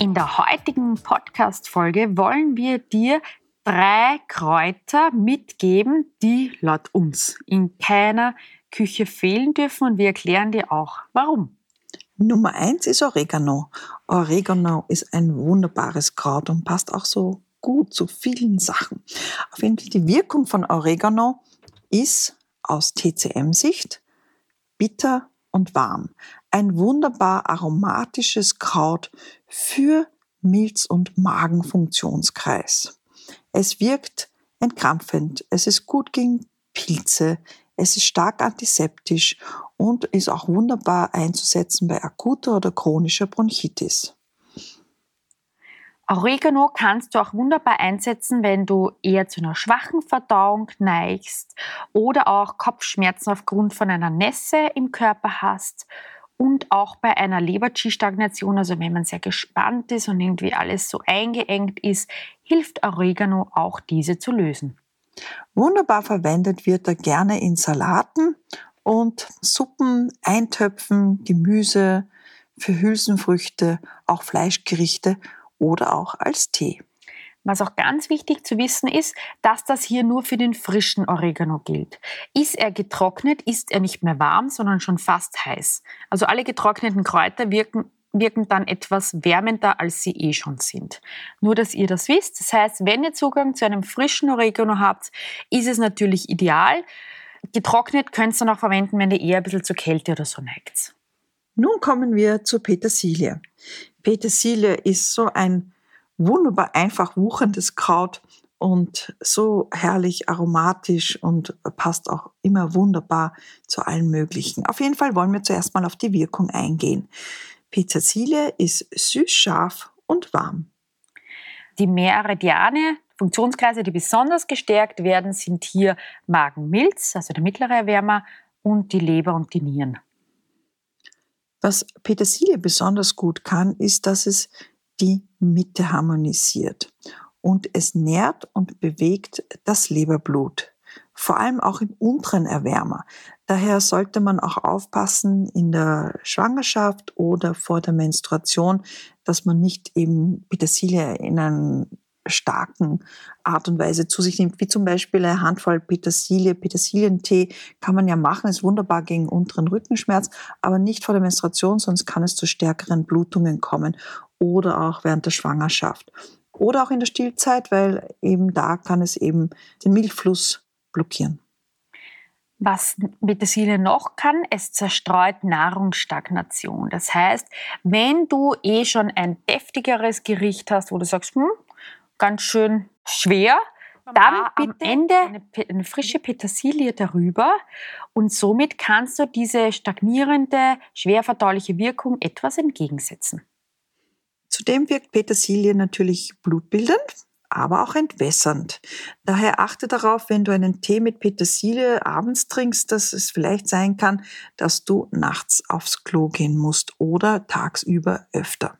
In der heutigen Podcast-Folge wollen wir dir drei Kräuter mitgeben, die laut uns in keiner Küche fehlen dürfen und wir erklären dir auch, warum. Nummer eins ist Oregano. Oregano ist ein wunderbares Kraut und passt auch so gut zu vielen Sachen. Auf jeden Fall die Wirkung von Oregano ist aus TCM-Sicht bitter und warm. Ein wunderbar aromatisches Kraut für Milz- und Magenfunktionskreis. Es wirkt entkrampfend, es ist gut gegen Pilze, es ist stark antiseptisch und ist auch wunderbar einzusetzen bei akuter oder chronischer Bronchitis. Oregano kannst du auch wunderbar einsetzen, wenn du eher zu einer schwachen Verdauung neigst oder auch Kopfschmerzen aufgrund von einer Nässe im Körper hast und auch bei einer Leber-G-Stagnation, also wenn man sehr gespannt ist und irgendwie alles so eingeengt ist, hilft Oregano auch diese zu lösen. Wunderbar verwendet wird er gerne in Salaten und Suppen, Eintöpfen, Gemüse, für Hülsenfrüchte, auch Fleischgerichte oder auch als Tee. Was auch ganz wichtig zu wissen ist, dass das hier nur für den frischen Oregano gilt. Ist er getrocknet, ist er nicht mehr warm, sondern schon fast heiß. Also alle getrockneten Kräuter wirken, wirken dann etwas wärmender, als sie eh schon sind. Nur, dass ihr das wisst. Das heißt, wenn ihr Zugang zu einem frischen Oregano habt, ist es natürlich ideal. Getrocknet könnt ihr auch verwenden, wenn ihr eher ein bisschen zur Kälte oder so neigt. Nun kommen wir zur Petersilie. Petersilie ist so ein wunderbar einfach wucherndes Kraut und so herrlich aromatisch und passt auch immer wunderbar zu allen möglichen. Auf jeden Fall wollen wir zuerst mal auf die Wirkung eingehen. Petersilie ist süß, scharf und warm. Die Meridiane, Funktionskreise, die besonders gestärkt werden, sind hier Magen-Milz, also der mittlere Erwärmer, und die Leber und die Nieren. Was Petersilie besonders gut kann, ist, dass es die Mitte harmonisiert und es nährt und bewegt das Leberblut, vor allem auch im unteren Erwärmer. Daher sollte man auch aufpassen in der Schwangerschaft oder vor der Menstruation, dass man nicht eben Petersilie in einen starken Art und Weise zu sich nimmt, wie zum Beispiel eine Handvoll Petersilie, Petersilientee kann man ja machen, ist wunderbar gegen unteren Rückenschmerz, aber nicht vor der Menstruation, sonst kann es zu stärkeren Blutungen kommen oder auch während der Schwangerschaft oder auch in der Stillzeit, weil eben da kann es eben den Milchfluss blockieren. Was Petersilie noch kann, es zerstreut Nahrungsstagnation. Das heißt, wenn du eh schon ein deftigeres Gericht hast, wo du sagst, hm, ganz schön schwer. Dann bitte am Ende eine, eine, frische Petersilie darüber und somit kannst du diese stagnierende, schwerverdauliche Wirkung etwas entgegensetzen. Zudem wirkt Petersilie natürlich blutbildend, aber auch entwässernd. Daher achte darauf, wenn du einen Tee mit Petersilie abends trinkst, dass es vielleicht sein kann, dass du nachts aufs Klo gehen musst oder tagsüber öfter.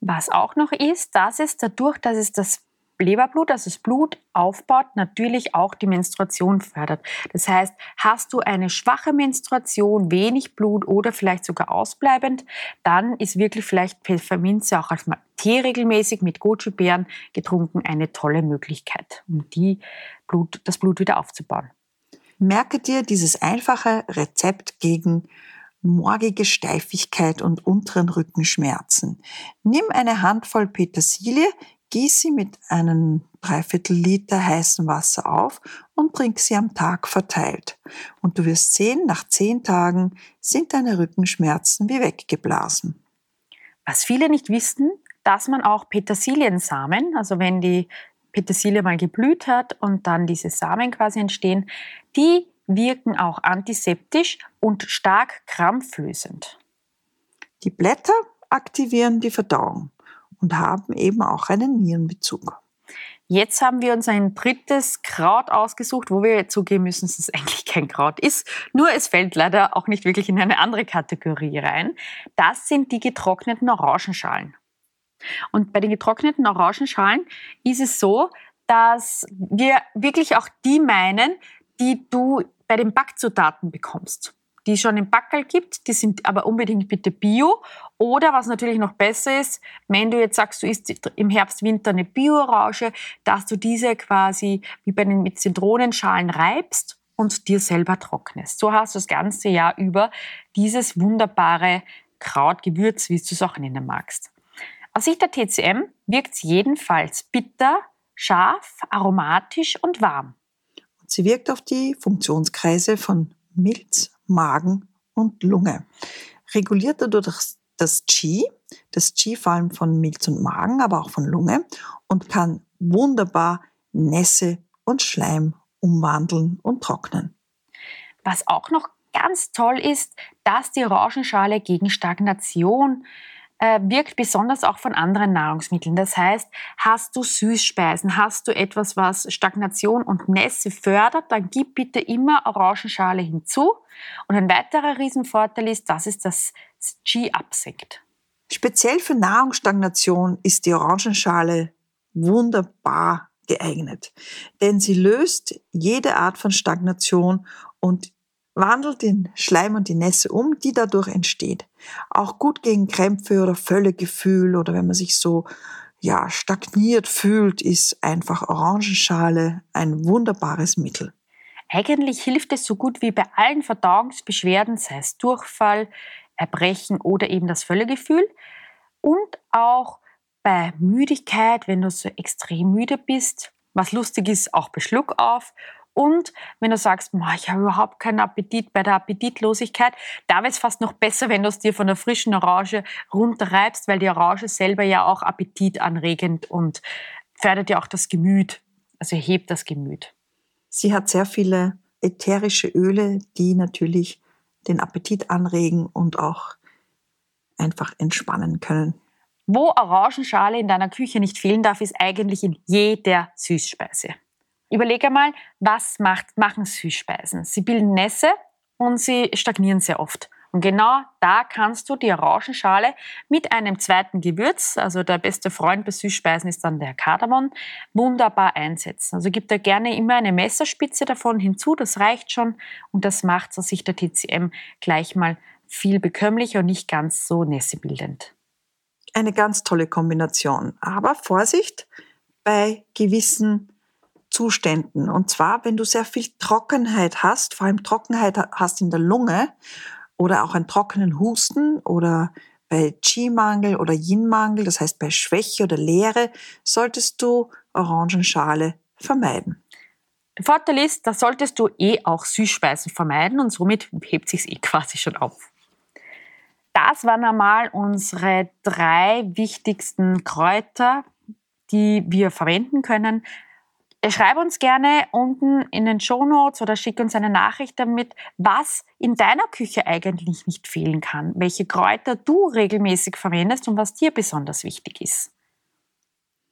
Was auch noch ist, dass es dadurch, dass es das Leberblut, also das Blut aufbaut, natürlich auch die Menstruation fördert. Das heißt, hast du eine schwache Menstruation, wenig Blut oder vielleicht sogar ausbleibend, dann ist wirklich vielleicht Pfefferminze auch als Tee regelmäßig mit Goji-Beeren getrunken eine tolle Möglichkeit, um die Blut, das Blut wieder aufzubauen. Merke dir dieses einfache Rezept gegen morgige Steifigkeit und unteren Rückenschmerzen. Nimm eine Handvoll Petersilie, gieß sie mit einem Dreiviertel Liter heißem Wasser auf und trink sie am Tag verteilt. Und du wirst sehen, nach zehn Tagen sind deine Rückenschmerzen wie weggeblasen. Was viele nicht wissen, dass man auch Petersiliensamen, also wenn die Petersilie mal geblüht hat und dann diese Samen quasi entstehen, die wirken auch antiseptisch und stark krampflösend. Die Blätter aktivieren die Verdauung und haben eben auch einen Nierenbezug. Jetzt haben wir uns ein drittes Kraut ausgesucht, wo wir zugeben müssen, dass es eigentlich kein Kraut ist. Nur es fällt leider auch nicht wirklich in eine andere Kategorie rein. Das sind die getrockneten Orangenschalen. Und bei den getrockneten Orangenschalen ist es so, dass wir wirklich auch die meinen, die du bei den Backzutaten bekommst die schon im Backerl gibt, die sind aber unbedingt bitte bio. Oder was natürlich noch besser ist, wenn du jetzt sagst, du isst im Herbst, Winter eine Bio-Orange, dass du diese quasi wie bei den mit Zitronenschalen reibst und dir selber trocknest. So hast du das ganze Jahr über dieses wunderbare Krautgewürz, wie du es auch nennen magst. Aus Sicht der TCM wirkt es jedenfalls bitter, scharf, aromatisch und warm. Sie wirkt auf die Funktionskreise von Milz, Magen und Lunge. Reguliert dadurch das Qi, das Qi vor allem von Milz und Magen, aber auch von Lunge und kann wunderbar Nässe und Schleim umwandeln und trocknen. Was auch noch ganz toll ist, dass die Orangenschale gegen Stagnation wirkt besonders auch von anderen Nahrungsmitteln. Das heißt, hast du Süßspeisen, hast du etwas, was Stagnation und Nässe fördert, dann gib bitte immer Orangenschale hinzu. Und ein weiterer Riesenvorteil ist, dass es das Qi absenkt. Speziell für Nahrungsstagnation ist die Orangenschale wunderbar geeignet, denn sie löst jede Art von Stagnation und wandelt den Schleim und die Nässe um, die dadurch entsteht. Auch gut gegen Krämpfe oder Völlegefühl oder wenn man sich so ja, stagniert fühlt, ist einfach Orangenschale ein wunderbares Mittel. Eigentlich hilft es so gut wie bei allen Verdauungsbeschwerden, sei es Durchfall, Erbrechen oder eben das Völlegefühl. Und auch bei Müdigkeit, wenn du so extrem müde bist, was lustig ist, auch bei Schluckauf und wenn du sagst, ich habe überhaupt keinen Appetit bei der Appetitlosigkeit, da wäre es fast noch besser, wenn du es dir von der frischen Orange runterreibst, weil die Orange selber ja auch appetitanregend und fördert ja auch das Gemüt, also hebt das Gemüt. Sie hat sehr viele ätherische Öle, die natürlich den Appetit anregen und auch einfach entspannen können. Wo Orangenschale in deiner Küche nicht fehlen darf, ist eigentlich in jeder Süßspeise. Überlege einmal, was macht, machen Süßspeisen? Sie bilden Nässe und sie stagnieren sehr oft. Und genau da kannst du die Orangenschale mit einem zweiten Gewürz, also der beste Freund bei Süßspeisen ist dann der Kardamom, wunderbar einsetzen. Also gib da gerne immer eine Messerspitze davon hinzu, das reicht schon und das macht aus Sicht der TCM gleich mal viel bekömmlicher und nicht ganz so nässebildend. Eine ganz tolle Kombination. Aber Vorsicht bei gewissen Zuständen. Und zwar, wenn du sehr viel Trockenheit hast, vor allem Trockenheit hast in der Lunge oder auch einen trockenen Husten oder bei Qi-Mangel oder Yin-Mangel, das heißt bei Schwäche oder Leere, solltest du Orangenschale vermeiden. Der Vorteil ist, da solltest du eh auch Süßspeisen vermeiden und somit hebt sich eh quasi schon auf. Das waren einmal unsere drei wichtigsten Kräuter, die wir verwenden können. Schreib uns gerne unten in den Show Notes oder schick uns eine Nachricht damit, was in deiner Küche eigentlich nicht fehlen kann, welche Kräuter du regelmäßig verwendest und was dir besonders wichtig ist.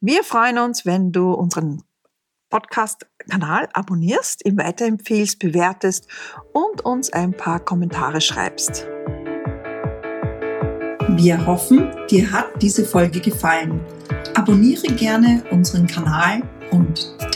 Wir freuen uns, wenn du unseren Podcast-Kanal abonnierst, ihn weiterempfehlst, bewertest und uns ein paar Kommentare schreibst. Wir hoffen, dir hat diese Folge gefallen. Abonniere gerne unseren Kanal und